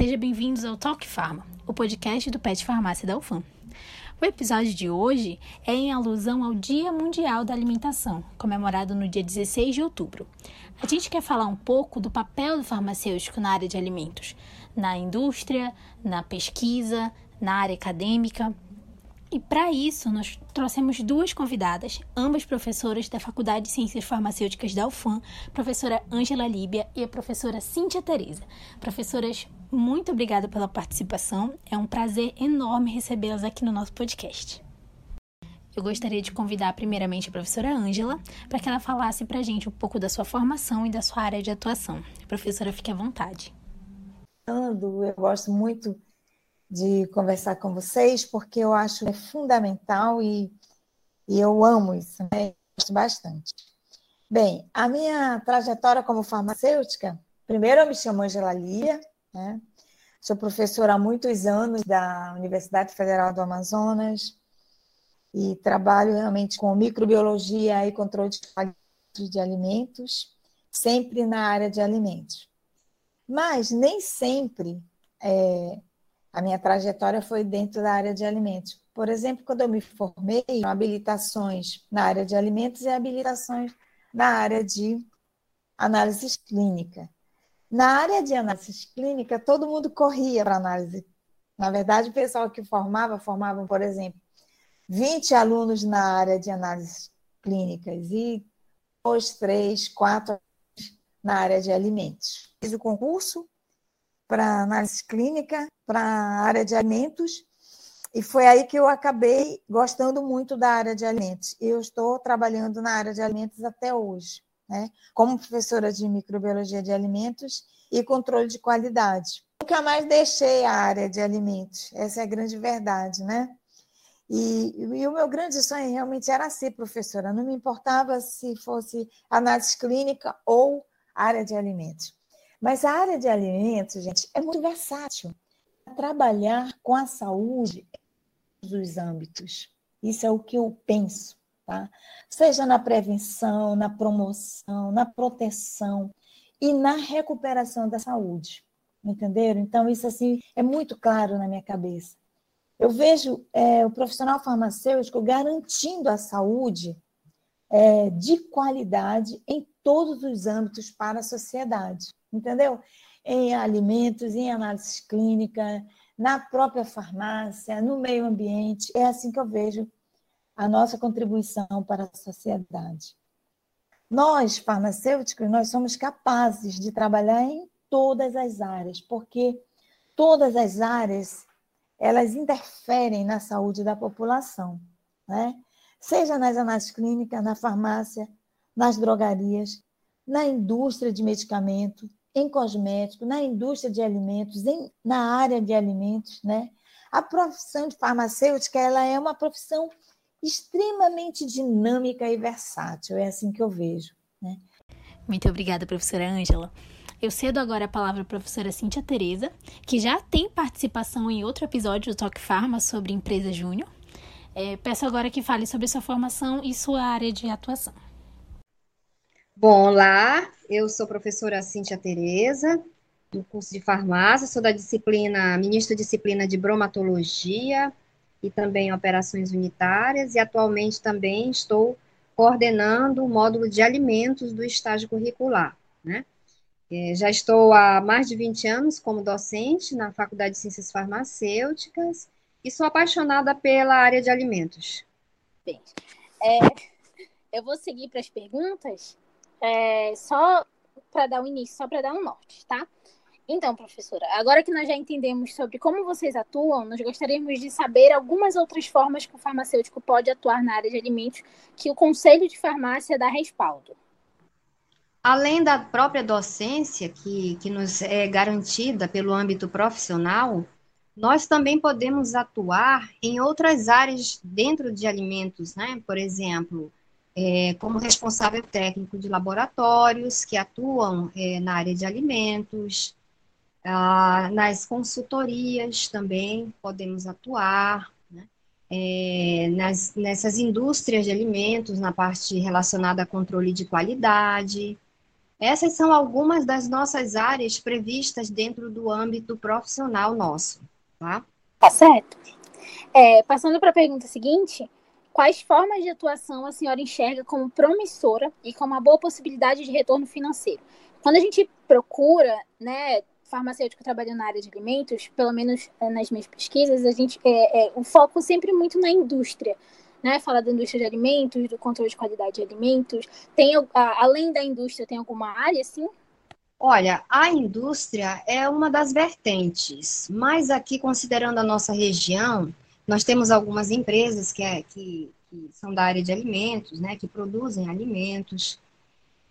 Sejam bem-vindos ao Talk Pharma, o podcast do Pet Farmácia da UFAM. O episódio de hoje é em alusão ao Dia Mundial da Alimentação, comemorado no dia 16 de outubro. A gente quer falar um pouco do papel do farmacêutico na área de alimentos, na indústria, na pesquisa, na área acadêmica e para isso, nós trouxemos duas convidadas, ambas professoras da Faculdade de Ciências Farmacêuticas da UFAM, professora Ângela Líbia e a professora Cíntia Teresa. Professoras, muito obrigada pela participação. É um prazer enorme recebê-las aqui no nosso podcast. Eu gostaria de convidar primeiramente a professora Ângela para que ela falasse para a gente um pouco da sua formação e da sua área de atuação. Professora, fique à vontade. Eu gosto muito de conversar com vocês, porque eu acho é fundamental e, e eu amo isso, né? Gosto bastante. Bem, a minha trajetória como farmacêutica, primeiro eu me chamo Angela Lia, né? Sou professora há muitos anos da Universidade Federal do Amazonas e trabalho realmente com microbiologia e controle de qualidade de alimentos, sempre na área de alimentos. Mas nem sempre é, a minha trajetória foi dentro da área de alimentos. Por exemplo, quando eu me formei, habilitações na área de alimentos e habilitações na área de análise clínica. Na área de análise clínica, todo mundo corria para análise. Na verdade, o pessoal que formava, formavam, por exemplo, 20 alunos na área de análises clínicas e dois, três, quatro na área de alimentos. Fiz o concurso, para análise clínica, para a área de alimentos, e foi aí que eu acabei gostando muito da área de alimentos. Eu estou trabalhando na área de alimentos até hoje, né? como professora de microbiologia de alimentos e controle de qualidade. Nunca mais deixei a área de alimentos, essa é a grande verdade, né? E, e, o meu grande sonho realmente era ser professora, não me importava se fosse análise clínica ou área de alimentos. Mas a área de alimentos, gente, é muito versátil. Trabalhar com a saúde em todos os âmbitos. Isso é o que eu penso, tá? Seja na prevenção, na promoção, na proteção e na recuperação da saúde. Entenderam? Então, isso assim é muito claro na minha cabeça. Eu vejo é, o profissional farmacêutico garantindo a saúde é, de qualidade em todos os âmbitos para a sociedade entendeu? Em alimentos, em análise clínica, na própria farmácia, no meio ambiente. É assim que eu vejo a nossa contribuição para a sociedade. Nós, farmacêuticos, nós somos capazes de trabalhar em todas as áreas, porque todas as áreas elas interferem na saúde da população, né? Seja nas análises clínicas, na farmácia, nas drogarias, na indústria de medicamento, em cosméticos, na indústria de alimentos, em, na área de alimentos, né? A profissão de farmacêutica ela é uma profissão extremamente dinâmica e versátil, é assim que eu vejo. Né? Muito obrigada, professora Ângela. Eu cedo agora a palavra à professora Cíntia Tereza, que já tem participação em outro episódio do Toque Farma sobre empresa júnior. É, peço agora que fale sobre sua formação e sua área de atuação. Bom, olá, eu sou professora Cíntia Tereza, do curso de farmácia, sou da disciplina, ministra disciplina de bromatologia e também operações unitárias, e atualmente também estou coordenando o módulo de alimentos do estágio curricular, né? É, já estou há mais de 20 anos como docente na Faculdade de Ciências Farmacêuticas e sou apaixonada pela área de alimentos. Bem, é, eu vou seguir para as perguntas é, só para dar o início, só para dar um norte, tá? Então, professora, agora que nós já entendemos sobre como vocês atuam, nós gostaríamos de saber algumas outras formas que o farmacêutico pode atuar na área de alimentos que o Conselho de Farmácia dá respaldo. Além da própria docência, que, que nos é garantida pelo âmbito profissional, nós também podemos atuar em outras áreas dentro de alimentos, né? Por exemplo, é, como responsável técnico de laboratórios que atuam é, na área de alimentos, ah, nas consultorias também podemos atuar, né? é, nas, nessas indústrias de alimentos, na parte relacionada a controle de qualidade, Essas são algumas das nossas áreas previstas dentro do âmbito profissional nosso, tá? Tá certo. É, passando para a pergunta seguinte, quais formas de atuação a senhora enxerga como promissora e com uma boa possibilidade de retorno financeiro? Quando a gente procura, né, farmacêutico trabalhando na área de alimentos, pelo menos é, nas minhas pesquisas, a gente é, é o foco sempre muito na indústria, né? Fala da indústria de alimentos, do controle de qualidade de alimentos. Tem além da indústria, tem alguma área assim? Olha, a indústria é uma das vertentes, mas aqui considerando a nossa região, nós temos algumas empresas que, é, que, que são da área de alimentos, né, que produzem alimentos,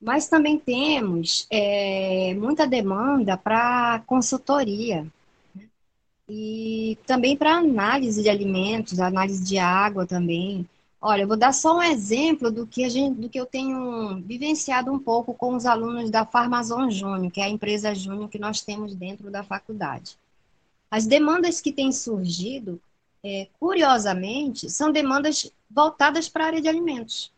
mas também temos é, muita demanda para consultoria né? e também para análise de alimentos, análise de água também. Olha, eu vou dar só um exemplo do que, a gente, do que eu tenho vivenciado um pouco com os alunos da Farmazon Júnior, que é a empresa Júnior que nós temos dentro da faculdade. As demandas que têm surgido, é, curiosamente, são demandas voltadas para a área de alimentos.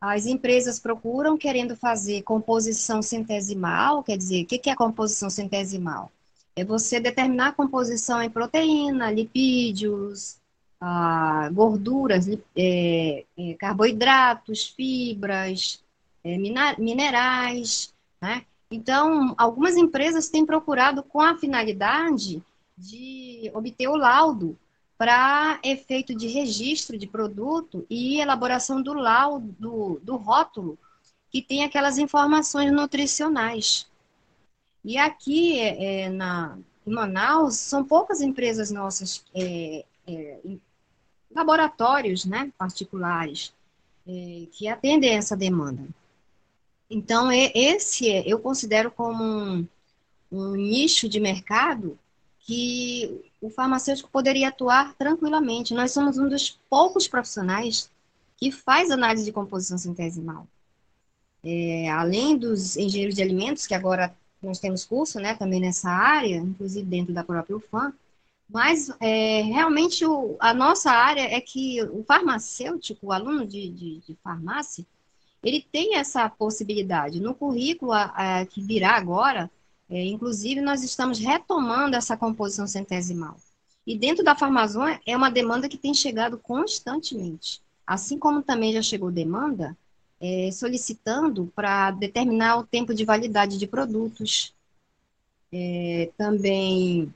As empresas procuram querendo fazer composição centesimal, quer dizer, o que é composição centesimal? É você determinar a composição em proteína, lipídios, gorduras, é, é, carboidratos, fibras, é, minerais, né? Então, algumas empresas têm procurado com a finalidade de obter o laudo para efeito de registro de produto e elaboração do laudo, do, do rótulo, que tem aquelas informações nutricionais. E aqui é, é na, em Manaus, são poucas empresas nossas, é, é, laboratórios né, particulares, é, que atendem essa demanda. Então, esse eu considero como um, um nicho de mercado que o farmacêutico poderia atuar tranquilamente. Nós somos um dos poucos profissionais que faz análise de composição centesimal. É, além dos engenheiros de alimentos, que agora nós temos curso né, também nessa área, inclusive dentro da própria UFAM, mas é, realmente o, a nossa área é que o farmacêutico, o aluno de, de, de farmácia, ele tem essa possibilidade. No currículo a, a, que virá agora, é, inclusive, nós estamos retomando essa composição centesimal. E dentro da Farmazon é uma demanda que tem chegado constantemente. Assim como também já chegou demanda é, solicitando para determinar o tempo de validade de produtos. É, também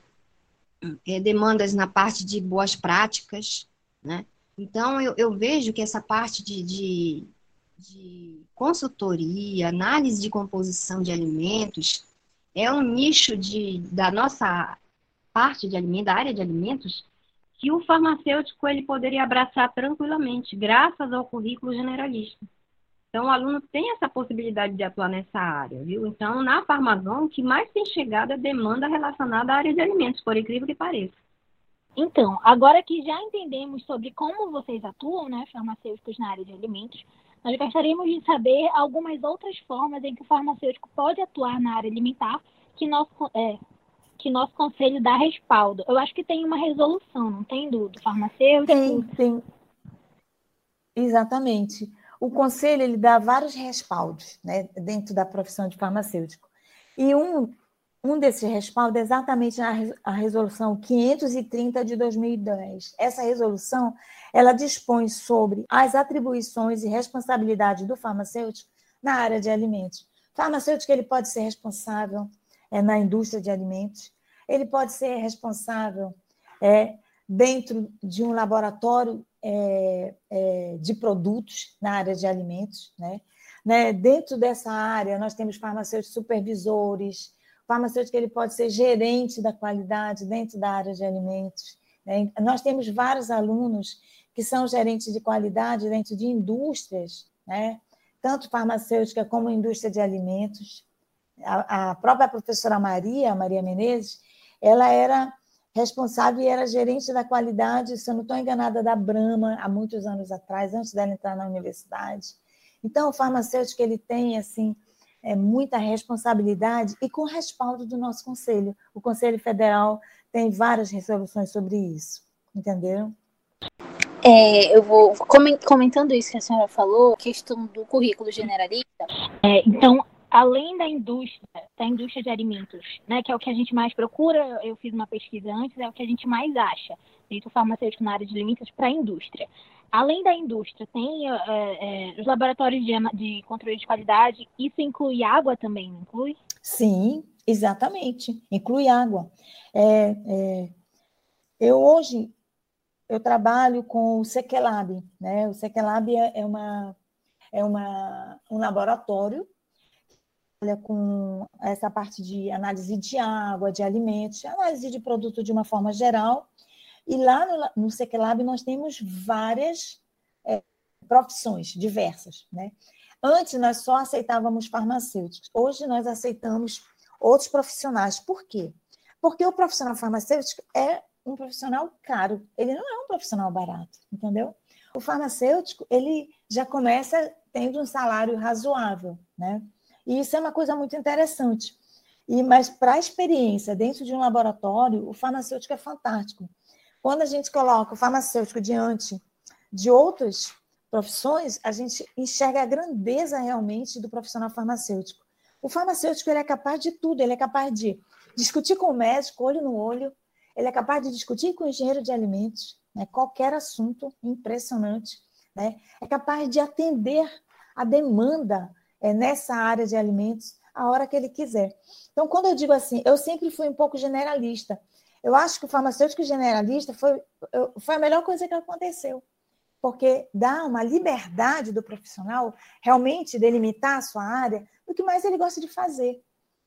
é, demandas na parte de boas práticas, né? Então, eu, eu vejo que essa parte de, de, de consultoria, análise de composição de alimentos, é um nicho de, da nossa parte de alimentos, da área de alimentos, que o farmacêutico ele poderia abraçar tranquilamente, graças ao currículo generalista. Então, o aluno tem essa possibilidade de atuar nessa área, viu? Então, na Farmazon, o que mais tem chegado é demanda relacionada à área de alimentos, por incrível que pareça. Então, agora que já entendemos sobre como vocês atuam, né, farmacêuticos na área de alimentos, nós gostaríamos de saber algumas outras formas em que o farmacêutico pode atuar na área alimentar que nosso, é, que nosso conselho dá respaldo. Eu acho que tem uma resolução, não tem, do, do farmacêutico? Tem, tem. Exatamente. O conselho ele dá vários respaldos né, dentro da profissão de farmacêutico. E um um desses respaldos é exatamente a, resolução 530 de 2010. Essa resolução, ela dispõe sobre as atribuições e responsabilidades do farmacêutico na área de alimentos. O farmacêutico ele pode ser responsável é, na indústria de alimentos, ele pode ser responsável é, dentro de um laboratório é, é, de produtos na área de alimentos. Né? Né? Dentro dessa área, nós temos farmacêuticos supervisores, farmacêutico ele pode ser gerente da qualidade dentro da área de alimentos. Né? Nós temos vários alunos que são gerentes de qualidade dentro de indústrias, né? tanto farmacêutica como indústria de alimentos. A, a própria professora Maria, Maria Menezes, ela era responsável e era gerente da qualidade, se eu não estou enganada, da Brahma, há muitos anos atrás, antes dela entrar na universidade. Então, o farmacêutico ele tem assim é, muita responsabilidade e com respaldo do nosso Conselho. O Conselho Federal tem várias resoluções sobre isso, entenderam? É, eu vou comentando isso que a senhora falou, questão do currículo generalista. É, então, além da indústria, da indústria de alimentos, né, que é o que a gente mais procura, eu fiz uma pesquisa antes, é o que a gente mais acha dentro farmacêutico na área de alimentos para a indústria. Além da indústria, tem é, é, os laboratórios de, de, controle de qualidade, isso inclui água também, não inclui? Sim, exatamente, inclui água. É, é eu hoje, eu trabalho com o Sequelab, né? O Sequelab é, é uma, é uma, um laboratório trabalha com essa parte de análise de água, de alimentos, análise de produto de uma forma geral. E lá no, no Sequelab nós temos várias é, profissões diversas. Né? Antes nós só aceitávamos farmacêuticos, hoje nós aceitamos outros profissionais. Por quê? Porque o profissional farmacêutico é um profissional caro, ele não é um profissional barato, entendeu? O farmacêutico, ele já começa tendo um salário razoável, né? E isso é uma coisa muito interessante. E mas para a experiência dentro de um laboratório, o farmacêutico é fantástico. Quando a gente coloca o farmacêutico diante de outras profissões, a gente enxerga a grandeza realmente do profissional farmacêutico. O farmacêutico ele é capaz de tudo, ele é capaz de discutir com o médico, olho no olho, ele é capaz de discutir com o engenheiro de alimentos, né, qualquer assunto impressionante, né, é capaz de atender a demanda é, nessa área de alimentos a hora que ele quiser. Então, quando eu digo assim, eu sempre fui um pouco generalista. Eu acho que o farmacêutico generalista foi, foi a melhor coisa que aconteceu, porque dá uma liberdade do profissional realmente delimitar a sua área do que mais ele gosta de fazer.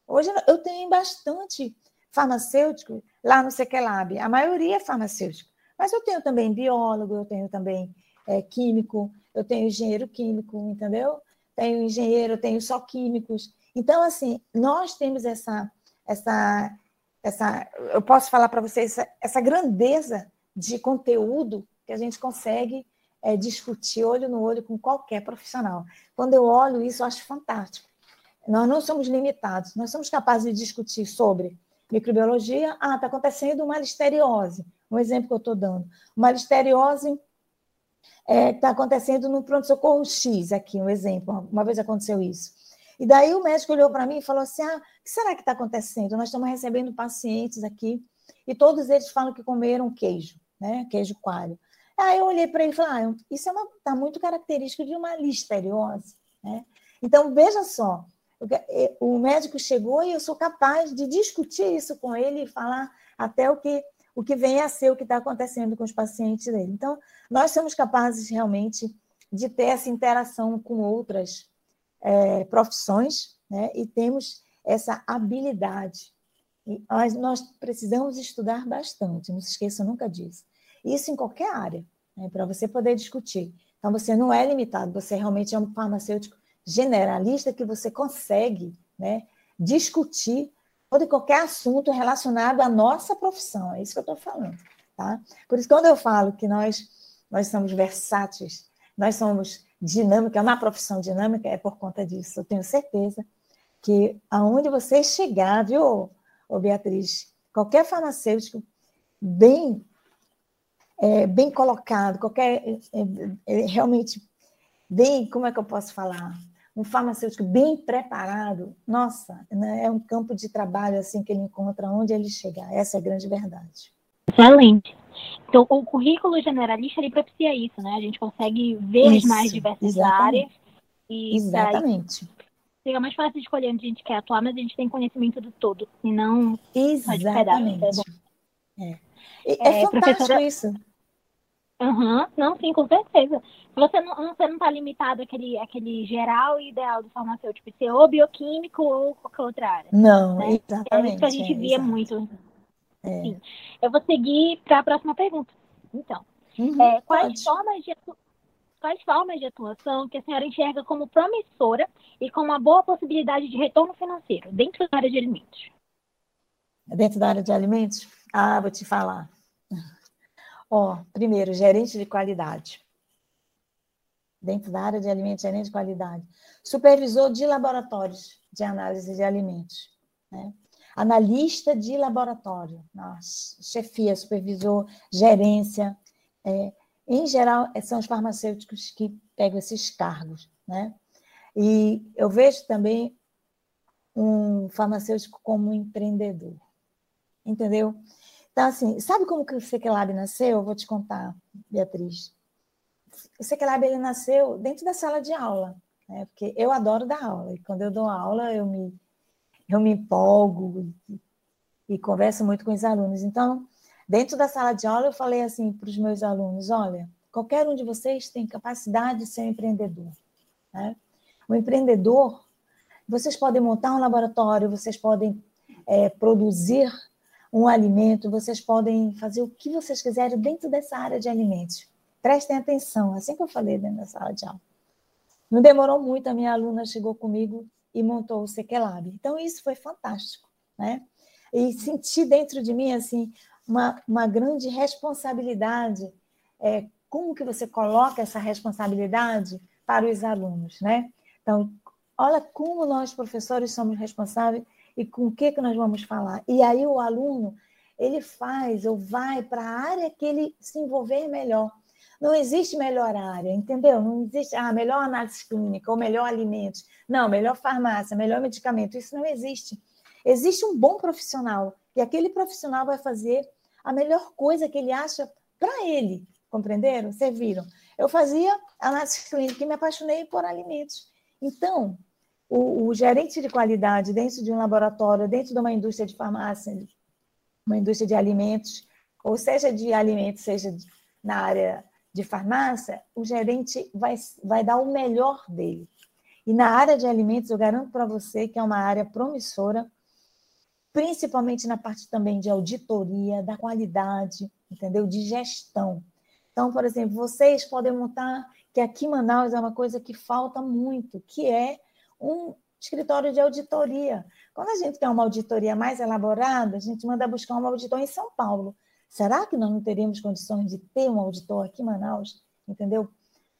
Hoje eu tenho bastante farmacêutico lá no Sequelab, a maioria é farmacêutico, mas eu tenho também biólogo, eu tenho também é, químico, eu tenho engenheiro químico, entendeu? tenho engenheiro, tenho só químicos. Então, assim, nós temos essa, essa, essa eu posso falar para vocês, essa, essa, grandeza de conteúdo que a gente consegue é, discutir olho no olho com qualquer profissional. Quando eu olho isso, eu acho fantástico. Nós não somos limitados, nós somos capazes de discutir sobre microbiologia. Ah, está acontecendo uma listeriose, um exemplo que eu estou dando. Uma listeriose está é, tá acontecendo no pronto-socorro X, aqui, um exemplo, uma vez aconteceu isso. E daí o médico olhou para mim e falou assim: ah, o que será que está acontecendo? Nós estamos recebendo pacientes aqui e todos eles falam que comeram queijo, né? Queijo coalho. Aí eu olhei para ele e falei: ah, isso está é tá muito característico de uma listeriose, né? Então, veja só, o médico chegou e eu sou capaz de discutir isso com ele e falar até o que o que vem a ser o que está acontecendo com os pacientes dele. Então, nós somos capazes realmente de ter essa interação com outras é, profissões, né? e temos essa habilidade. E nós, precisamos estudar bastante, não se esqueça nunca disso. Isso em qualquer área, né? para você poder discutir. Então, você não é limitado, você realmente é um farmacêutico generalista que você consegue né, discutir todo e qualquer assunto relacionado à nossa profissão. É isso que eu estou falando. Tá? Por isso, quando eu falo que nós, nós somos versáteis, nós somos dinâmica, é uma profissão dinâmica, é por conta disso. Eu tenho certeza que aonde você chegar, viu, ô Beatriz, qualquer farmacêutico bem, é, bem colocado, qualquer é, é, realmente bem, como é que eu posso falar? um farmacêutico bem preparado, nossa, né, é um campo de trabalho assim que ele encontra onde ele chegar. Essa é a grande verdade. Excelente. Então, o currículo generalista ele propicia isso, né? A gente consegue ver isso, as mais diversas exatamente. áreas. E exatamente. Fica mais fácil escolher onde a gente quer atuar, mas a gente tem conhecimento do todo, e não exatamente. É, é, é, é fantástico professora... isso. Uhum, não, sim, com certeza. Você não, você não está limitado àquele, àquele geral e ideal do farmacêutico, ser ou bioquímico ou qualquer outra área. Não, né? exatamente. É isso que a gente é, via muito. É. Sim. Eu vou seguir para a próxima pergunta. Então, uhum, é, quais, formas de quais formas de atuação que a senhora enxerga como promissora e com uma boa possibilidade de retorno financeiro dentro da área de alimentos? Dentro da área de alimentos? Ah, vou te falar. Ó, primeiro, gerente de qualidade. Dentro da área de alimentos, gerente de qualidade. Supervisor de laboratórios de análise de alimentos. Né? Analista de laboratório. Nossa, chefia, supervisor, gerência. É, em geral, são os farmacêuticos que pegam esses cargos. Né? E eu vejo também um farmacêutico como um empreendedor. Entendeu? Então, assim, sabe como que o Sequelab nasceu? Eu vou te contar, Beatriz. O Sequelab, ele nasceu dentro da sala de aula, né? porque eu adoro dar aula, e quando eu dou aula, eu me, eu me empolgo e, e converso muito com os alunos. Então, dentro da sala de aula, eu falei assim para os meus alunos, olha, qualquer um de vocês tem capacidade de ser um empreendedor. Né? O empreendedor, vocês podem montar um laboratório, vocês podem é, produzir um alimento, vocês podem fazer o que vocês quiserem dentro dessa área de alimentos. Prestem atenção, assim que eu falei dentro da sala de aula. Não demorou muito, a minha aluna chegou comigo e montou o Sequelab. Então, isso foi fantástico, né? E senti dentro de mim, assim, uma, uma grande responsabilidade. É, como que você coloca essa responsabilidade para os alunos, né? Então, olha como nós, professores, somos responsáveis e com o que, que nós vamos falar. E aí o aluno, ele faz ou vai para a área que ele se envolver melhor. Não existe melhor área, entendeu? Não existe, ah, melhor análise clínica ou melhor alimentos. Não, melhor farmácia, melhor medicamento. Isso não existe. Existe um bom profissional e aquele profissional vai fazer a melhor coisa que ele acha para ele. Compreenderam? Vocês viram? Eu fazia análise clínica e me apaixonei por alimentos. Então, o, o, gerente de qualidade dentro de um laboratório, dentro de uma indústria de farmácia, uma indústria de alimentos, ou seja de alimentos, seja na área de farmácia, o gerente vai, vai dar o melhor dele. E na área de alimentos, eu garanto para você que é uma área promissora, principalmente na parte também de auditoria, da qualidade, entendeu? De gestão. Então, por exemplo, vocês podem montar, que aqui em Manaus é uma coisa que falta muito, que é um escritório de auditoria. Quando a gente quer uma auditoria mais elaborada, a gente manda buscar um auditor em São Paulo. Será que nós não teríamos condições de ter um auditor aqui em Manaus, entendeu?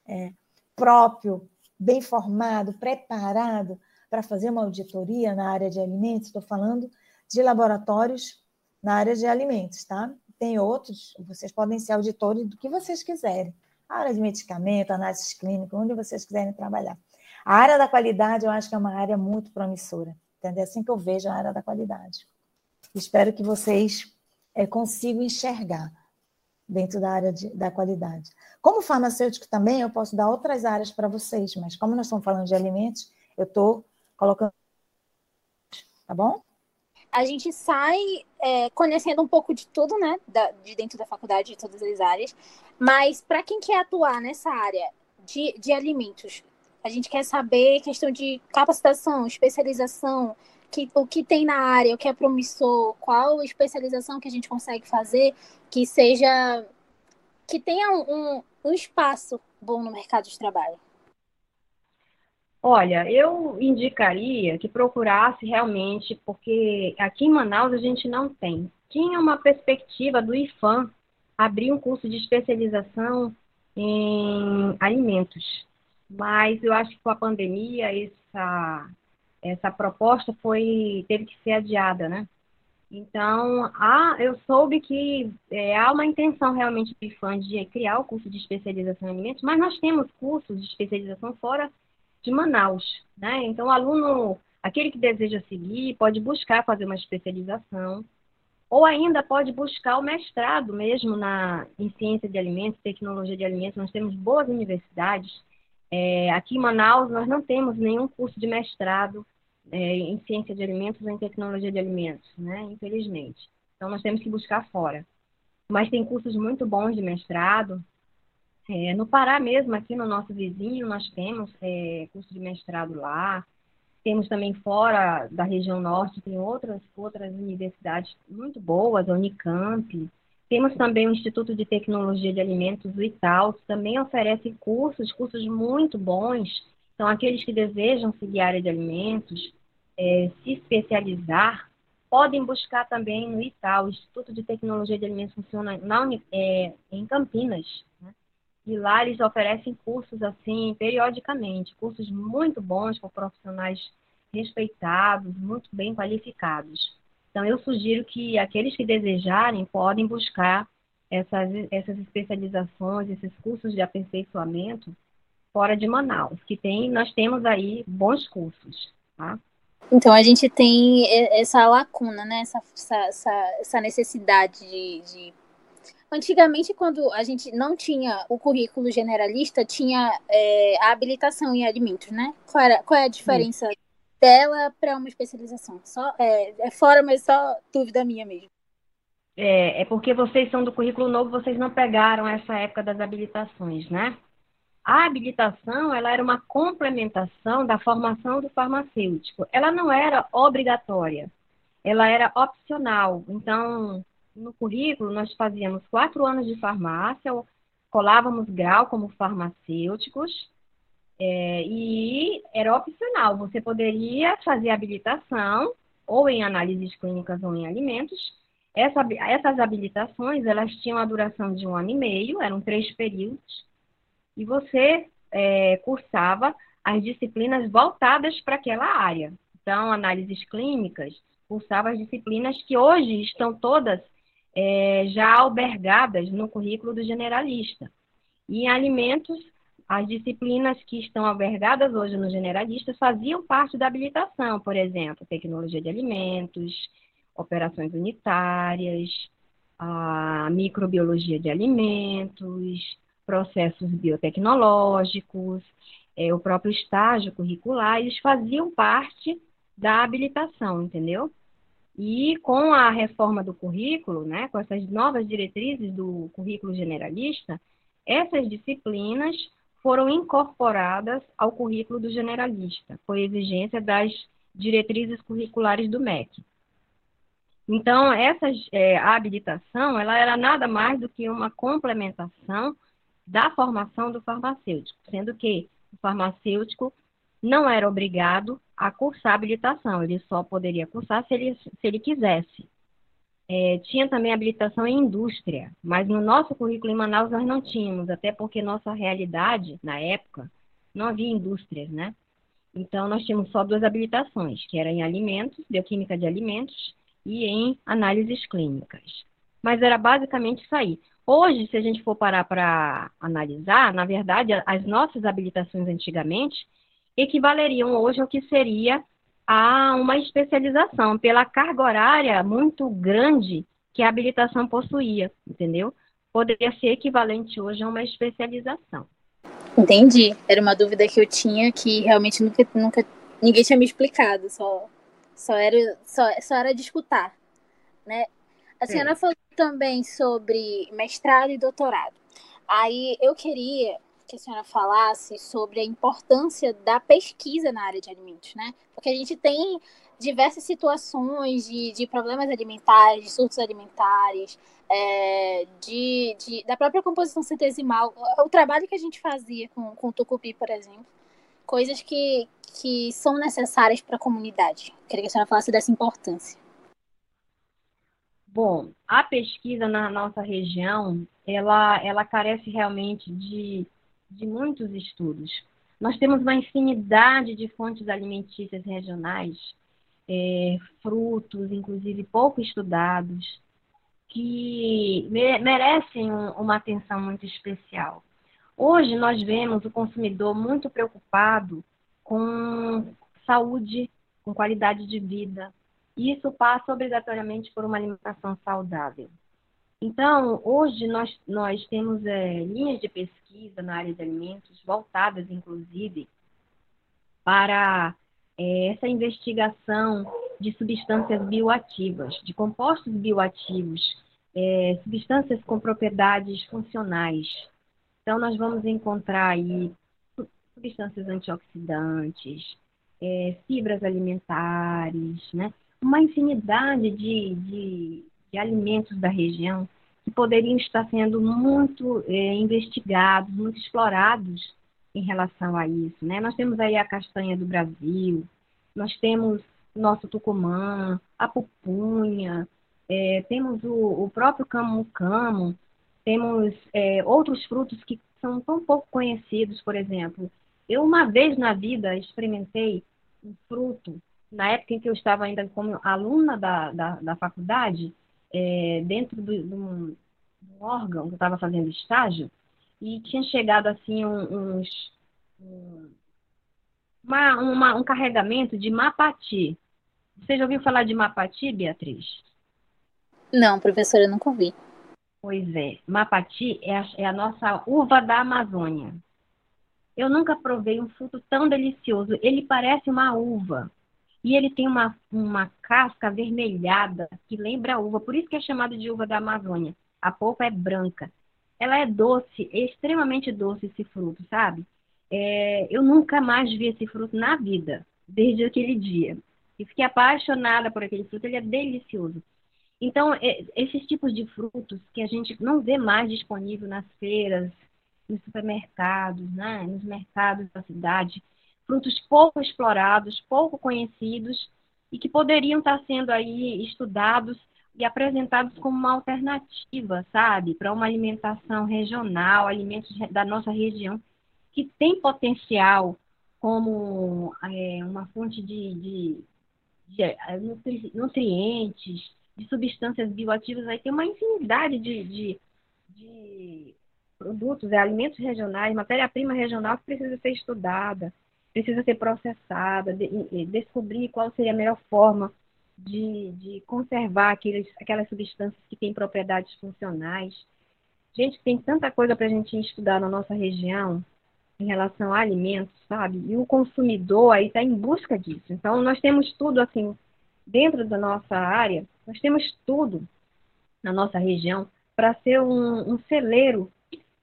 É, próprio, bem formado, preparado para fazer uma auditoria na área de alimentos? Estou falando de laboratórios na área de alimentos, tá? Tem outros, vocês podem ser auditores do que vocês quiserem. A área de medicamento, análise clínica, onde vocês quiserem trabalhar. A área da qualidade eu acho que é uma área muito promissora. Entendeu? É assim que eu vejo a área da qualidade. Espero que vocês é, consigam enxergar dentro da área de, da qualidade. Como farmacêutico também, eu posso dar outras áreas para vocês, mas como nós estamos falando de alimentos, eu estou colocando. Tá bom? A gente sai é, conhecendo um pouco de tudo, né? Da, de dentro da faculdade, de todas as áreas. Mas para quem quer atuar nessa área de, de alimentos, a gente quer saber questão de capacitação, especialização, que, o que tem na área, o que é promissor, qual especialização que a gente consegue fazer que seja que tenha um, um espaço bom no mercado de trabalho. Olha, eu indicaria que procurasse realmente, porque aqui em Manaus a gente não tem. Tinha uma perspectiva do IFAM abrir um curso de especialização em alimentos mas eu acho que com a pandemia essa essa proposta foi teve que ser adiada, né? Então, há, eu soube que é, há uma intenção realmente do IFAM de criar o curso de especialização em alimentos, mas nós temos cursos de especialização fora de Manaus, né? Então, o aluno, aquele que deseja seguir, pode buscar fazer uma especialização, ou ainda pode buscar o mestrado mesmo na, em ciência de alimentos, tecnologia de alimentos. Nós temos boas universidades é, aqui em Manaus, nós não temos nenhum curso de mestrado é, em ciência de alimentos ou em tecnologia de alimentos, né? Infelizmente. Então, nós temos que buscar fora. Mas tem cursos muito bons de mestrado. É, no Pará mesmo, aqui no nosso vizinho, nós temos é, curso de mestrado lá. Temos também fora da região norte, tem outras, outras universidades muito boas, a Unicamp, temos também o Instituto de Tecnologia de Alimentos, o ITAL, que também oferece cursos, cursos muito bons. Então, aqueles que desejam seguir a área de alimentos, é, se especializar, podem buscar também no ITAL, o Instituto de Tecnologia de Alimentos funciona na, é, em Campinas. Né? E lá eles oferecem cursos assim, periodicamente, cursos muito bons com profissionais respeitados, muito bem qualificados. Então, eu sugiro que aqueles que desejarem podem buscar essas, essas especializações, esses cursos de aperfeiçoamento fora de Manaus, que tem, nós temos aí bons cursos, tá? Então a gente tem essa lacuna, né? Essa, essa, essa necessidade de, de, Antigamente, quando a gente não tinha o currículo generalista, tinha é, a habilitação em alimentos, né? Qual, era, qual é a diferença Sim. dela para uma especialização? Só, é, é fora, mas só dúvida minha mesmo. É, é porque vocês são do currículo novo, vocês não pegaram essa época das habilitações, né? A habilitação, ela era uma complementação da formação do farmacêutico. Ela não era obrigatória, ela era opcional. Então, no currículo, nós fazíamos quatro anos de farmácia, colávamos grau como farmacêuticos, é, e era opcional. Você poderia fazer habilitação, ou em análises clínicas ou em alimentos. Essa, essas habilitações, elas tinham a duração de um ano e meio, eram três períodos, e você é, cursava as disciplinas voltadas para aquela área. Então, análises clínicas, cursava as disciplinas que hoje estão todas é, já albergadas no currículo do generalista. E em alimentos, as disciplinas que estão albergadas hoje no generalista faziam parte da habilitação, por exemplo, tecnologia de alimentos, operações unitárias, a microbiologia de alimentos, processos biotecnológicos, é, o próprio estágio curricular, eles faziam parte da habilitação, entendeu? E com a reforma do currículo, né, com essas novas diretrizes do currículo generalista, essas disciplinas foram incorporadas ao currículo do generalista, por exigência das diretrizes curriculares do MEC. Então, essa é, habilitação, ela era nada mais do que uma complementação da formação do farmacêutico, sendo que o farmacêutico não era obrigado a cursar habilitação, ele só poderia cursar se ele, se ele quisesse. É, tinha também habilitação em indústria, mas no nosso currículo em Manaus nós não tínhamos, até porque nossa realidade, na época, não havia indústrias, né? Então, nós tínhamos só duas habilitações, que era em alimentos, bioquímica de alimentos, e em análises clínicas. Mas era basicamente isso aí. Hoje, se a gente for parar para analisar, na verdade, as nossas habilitações antigamente equivaleriam hoje ao que seria a uma especialização, pela carga horária muito grande que a habilitação possuía, entendeu? Poderia ser equivalente hoje a uma especialização. Entendi. Era uma dúvida que eu tinha que realmente nunca, nunca ninguém tinha me explicado, só, só, era, só, só era de escutar. Né? A senhora é. falou também sobre mestrado e doutorado. Aí eu queria que a senhora falasse sobre a importância da pesquisa na área de alimentos, né? Porque a gente tem diversas situações de, de problemas alimentares, de surtos alimentares, é, de, de, da própria composição centesimal. O trabalho que a gente fazia com, com o tucupi, por exemplo, coisas que, que são necessárias para a comunidade. Queria que a senhora falasse dessa importância. Bom, a pesquisa na nossa região, ela, ela carece realmente de, de muitos estudos. Nós temos uma infinidade de fontes alimentícias regionais, é, frutos, inclusive pouco estudados, que merecem uma atenção muito especial. Hoje nós vemos o consumidor muito preocupado com saúde, com qualidade de vida, isso passa obrigatoriamente por uma alimentação saudável. Então, hoje nós, nós temos é, linhas de pesquisa na área de alimentos, voltadas, inclusive, para é, essa investigação de substâncias bioativas, de compostos bioativos, é, substâncias com propriedades funcionais. Então, nós vamos encontrar aí substâncias antioxidantes, é, fibras alimentares, né? Uma infinidade de, de, de, alimentos da região que poderiam estar sendo muito é, investigados, muito explorados em relação a isso. Né? Nós temos aí a castanha do Brasil, nós temos nosso tucumã, a pupunha, é, temos o, o próprio camu-camu, temos é, outros frutos que são tão pouco conhecidos, por exemplo. Eu, uma vez na vida, experimentei um fruto na época em que eu estava ainda como aluna da, da, da faculdade, é, dentro de, de, um, um, órgão que eu estava fazendo estágio, e tinha chegado assim uns, um, uma, uma, um carregamento de mapati. Você já ouviu falar de mapati, Beatriz? Não, professora, eu nunca ouvi. Pois é, mapati é a, é a nossa uva da Amazônia. Eu nunca provei um fruto tão delicioso. Ele parece uma uva. E ele tem uma, uma casca avermelhada que lembra a uva. Por isso que é chamado de uva da Amazônia. A polpa é branca. Ela é doce, é extremamente doce esse fruto, sabe? É, eu nunca mais vi esse fruto na vida, desde aquele dia. E fiquei apaixonada por aquele fruto, ele é delicioso. Então, é, esses tipos de frutos que a gente não vê mais disponível nas feiras, nos supermercados, né, nos mercados da cidade, frutos pouco explorados, pouco conhecidos e que poderiam estar sendo aí estudados e apresentados como uma alternativa, sabe, para uma alimentação regional, alimentos da nossa região, que tem potencial como é, uma fonte de, de, de, é, nutrientes, de substâncias bioativas, aí tem uma infinidade de, de, de produtos, é, alimentos regionais, matéria-prima regional que precisa ser estudada, precisa ser processada, de, descobrir qual seria a melhor forma de, de conservar aqueles, aquelas substâncias que têm propriedades funcionais. Gente, tem tanta coisa para a gente estudar na nossa região em relação a alimentos, sabe? E o consumidor aí está em busca disso. Então, nós temos tudo, assim, dentro da nossa área, nós temos tudo na nossa região para ser um, um, celeiro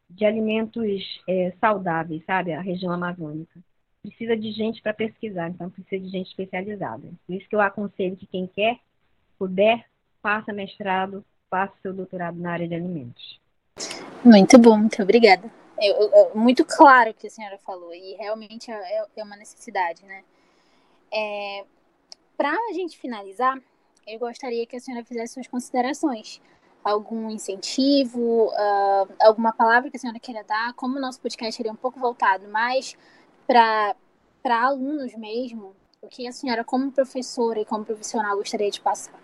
de alimentos é, saudáveis, sabe? A região amazônica precisa de gente para pesquisar, então precisa de gente especializada. Por isso que eu aconselho que quem quer, puder, faça mestrado, faça seu doutorado na área de alimentos. Muito bom, muito obrigada. É, muito claro o que a senhora falou, e realmente é, é uma necessidade, né? É, para a gente finalizar, eu gostaria que a senhora fizesse suas considerações. Algum incentivo, uh, alguma palavra que a senhora queira dar, como o nosso podcast é um pouco voltado mais para alunos mesmo, o que a senhora, como professora e como profissional, gostaria de passar?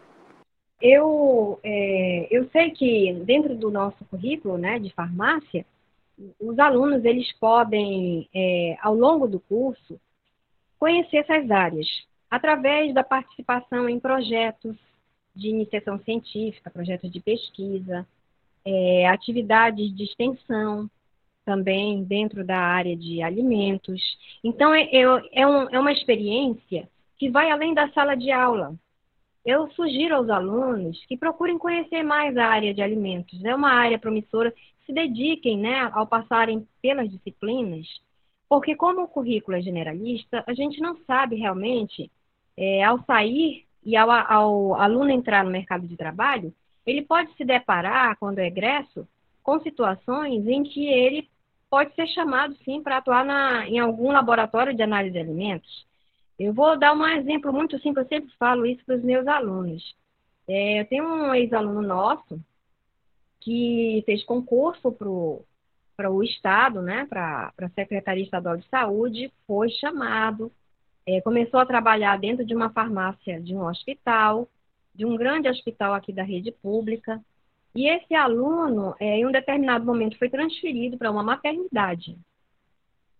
Eu, é, eu sei que dentro do nosso currículo né, de farmácia, os alunos eles podem, é, ao longo do curso, conhecer essas áreas através da participação em projetos de iniciação científica, projetos de pesquisa, é, atividades de extensão, também dentro da área de alimentos. Então, é, é, um, é uma experiência que vai além da sala de aula. Eu sugiro aos alunos que procurem conhecer mais a área de alimentos. É uma área promissora, se dediquem né, ao passarem pelas disciplinas, porque como o currículo é generalista, a gente não sabe realmente, é, ao sair e ao, ao aluno entrar no mercado de trabalho, ele pode se deparar, quando é egresso, com situações em que ele pode ser chamado sim para atuar na, em algum laboratório de análise de alimentos. Eu vou dar um exemplo muito simples, eu sempre falo isso para os meus alunos. É, eu tenho um ex-aluno nosso que fez concurso para o Estado, né, para a Secretaria Estadual de Saúde, foi chamado, é, começou a trabalhar dentro de uma farmácia de um hospital, de um grande hospital aqui da rede pública, e esse aluno, é, em um determinado momento, foi transferido para uma maternidade,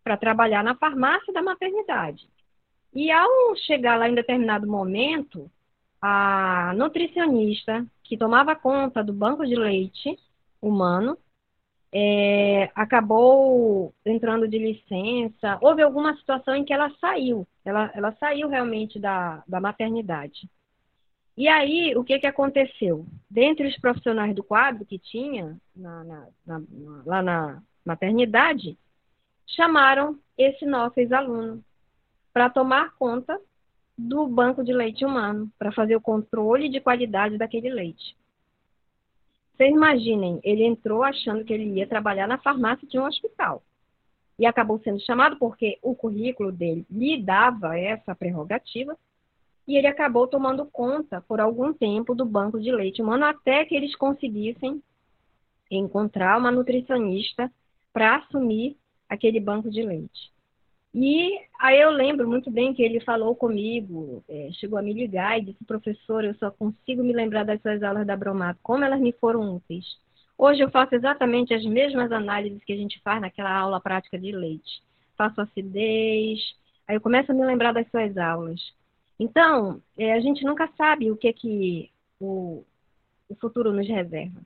para trabalhar na farmácia da maternidade. E ao chegar lá em determinado momento, a nutricionista que tomava conta do banco de leite humano é, acabou entrando de licença. Houve alguma situação em que ela saiu, ela, ela saiu realmente da, da maternidade. E aí, o que, que aconteceu? Dentre os profissionais do quadro que tinha na, na, na, lá na maternidade, chamaram esse nosso ex-aluno para tomar conta do banco de leite humano, para fazer o controle de qualidade daquele leite. Vocês imaginem, ele entrou achando que ele ia trabalhar na farmácia de um hospital. E acabou sendo chamado porque o currículo dele lhe dava essa prerrogativa, e ele acabou tomando conta por algum tempo do banco de leite humano até que eles conseguissem encontrar uma nutricionista para assumir aquele banco de leite. E aí eu lembro muito bem que ele falou comigo, é, chegou a me ligar e disse, professor, eu só consigo me lembrar das suas aulas da Bromato, como elas me foram úteis. Hoje eu faço exatamente as mesmas análises que a gente faz naquela aula prática de leite. Faço acidez, aí eu começo a me lembrar das suas aulas. Então, é, a gente nunca sabe o que, que o, o futuro nos reserva.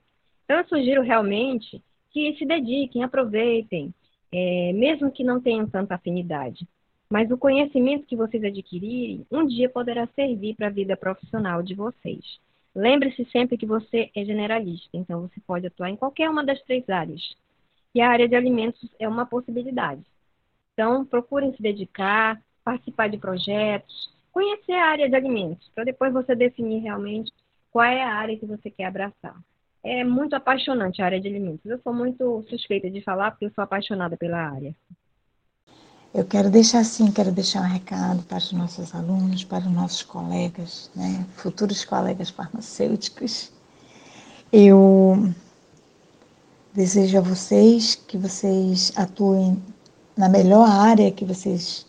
Então, eu sugiro realmente que se dediquem, aproveitem, é, mesmo que não tenham tanta afinidade. Mas o conhecimento que vocês adquirirem, um dia poderá servir para a vida profissional de vocês. Lembre-se sempre que você é generalista, então você pode atuar em qualquer uma das três áreas. E a área de alimentos é uma possibilidade. Então, procurem se dedicar, participar de projetos, conhecer a área de alimentos, para depois você definir realmente qual é a área que você quer abraçar. É muito apaixonante a área de alimentos. Eu sou muito suspeita de falar porque eu sou apaixonada pela área. Eu quero deixar assim, quero deixar um recado para os nossos alunos, para os nossos colegas, né, futuros colegas farmacêuticos. Eu desejo a vocês que vocês atuem na melhor área que vocês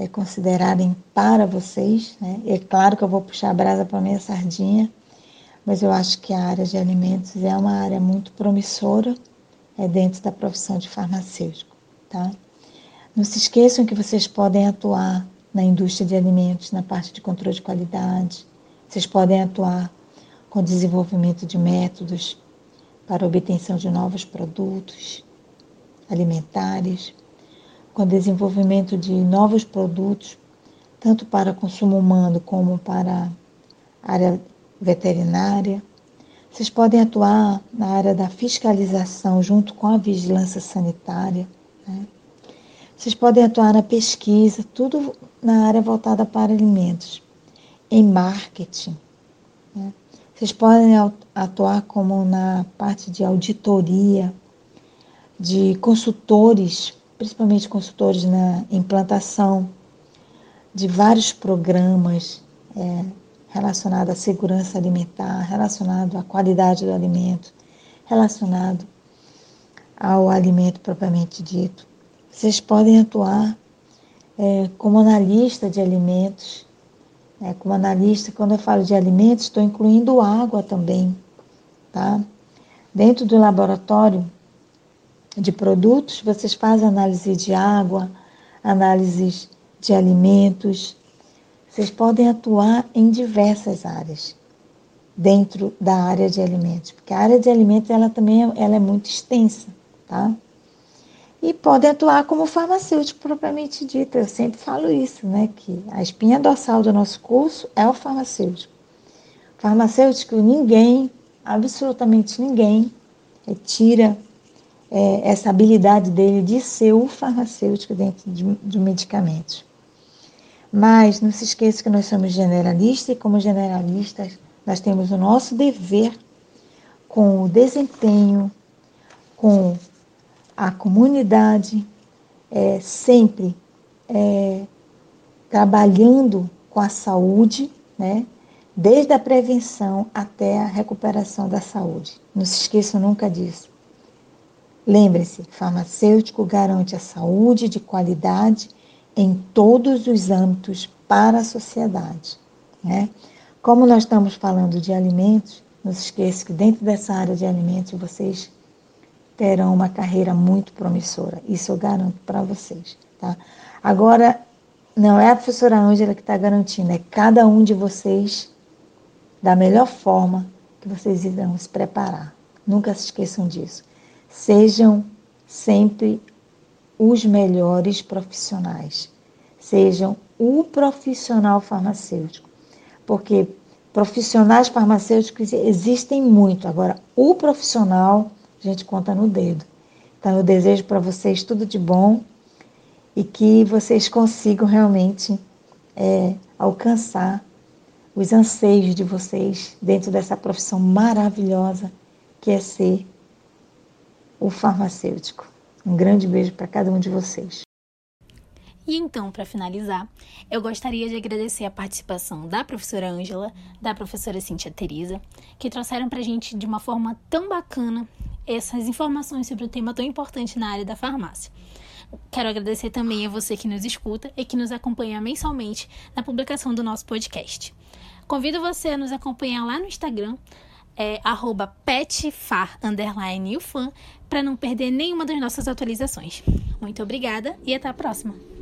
é, considerarem para vocês. Né? É claro que eu vou puxar a brasa para minha sardinha, mas eu acho que a área de alimentos é uma área muito promissora é, dentro da profissão de farmacêutico. Tá? Não se esqueçam que vocês podem atuar na indústria de alimentos, na parte de controle de qualidade. Vocês podem atuar com desenvolvimento de métodos para obtenção de novos produtos alimentares, com desenvolvimento de novos produtos, tanto para consumo humano como para a área veterinária. Vocês podem atuar na área da fiscalização junto com a vigilância sanitária. Né? Vocês podem atuar na pesquisa, tudo na área voltada para alimentos, em marketing. Né? Vocês podem atuar como na parte de auditoria, de consultores, principalmente consultores na implantação de vários programas é, relacionados à segurança alimentar, relacionado à qualidade do alimento, relacionado ao alimento propriamente dito. Vocês podem atuar é, como analista de alimentos. Né? Como analista, quando eu falo de alimentos, estou incluindo água também. Tá? Dentro do laboratório de produtos, vocês fazem análise de água, análises de alimentos. Vocês podem atuar em diversas áreas dentro da área de alimentos, porque a área de alimentos ela também é, ela é muito extensa, tá? e podem atuar como farmacêutico propriamente dito. Eu sempre falo isso, né? Que a espinha dorsal do nosso curso é o farmacêutico. Farmacêutico, ninguém, absolutamente ninguém, é, tira é, essa habilidade dele de ser o farmacêutico dentro de, de medicamentos. Mas não se esqueça que nós somos generalistas e, como generalistas, nós temos o nosso dever com o desempenho, com a comunidade é, sempre é, trabalhando com a saúde, né? desde a prevenção até a recuperação da saúde. Não se esqueçam nunca disso. Lembre-se, farmacêutico garante a saúde de qualidade em todos os âmbitos para a sociedade. Né? Como nós estamos falando de alimentos, não se esqueça que dentro dessa área de alimentos vocês terão uma carreira muito promissora. Isso eu garanto para vocês. Tá? Agora, não é a professora Ângela que está garantindo, é cada um de vocês da melhor forma que vocês irão se preparar. Nunca se esqueçam disso. Sejam sempre os melhores profissionais. Sejam o profissional farmacêutico. Porque profissionais farmacêuticos existem muito. Agora, o profissional a gente conta no dedo. Então, eu desejo para vocês tudo de bom e que vocês consigam realmente é, alcançar os anseios de vocês dentro dessa profissão maravilhosa que é ser o farmacêutico. Um grande beijo para cada um de vocês. E então, para finalizar, eu gostaria de agradecer a participação da professora Ângela, da professora Cíntia Teresa, que trouxeram para a gente de uma forma tão bacana essas informações sobre o tema tão importante na área da farmácia. Quero agradecer também a você que nos escuta e que nos acompanha mensalmente na publicação do nosso podcast. Convido você a nos acompanhar lá no Instagram, é, para não perder nenhuma das nossas atualizações. Muito obrigada e até a próxima!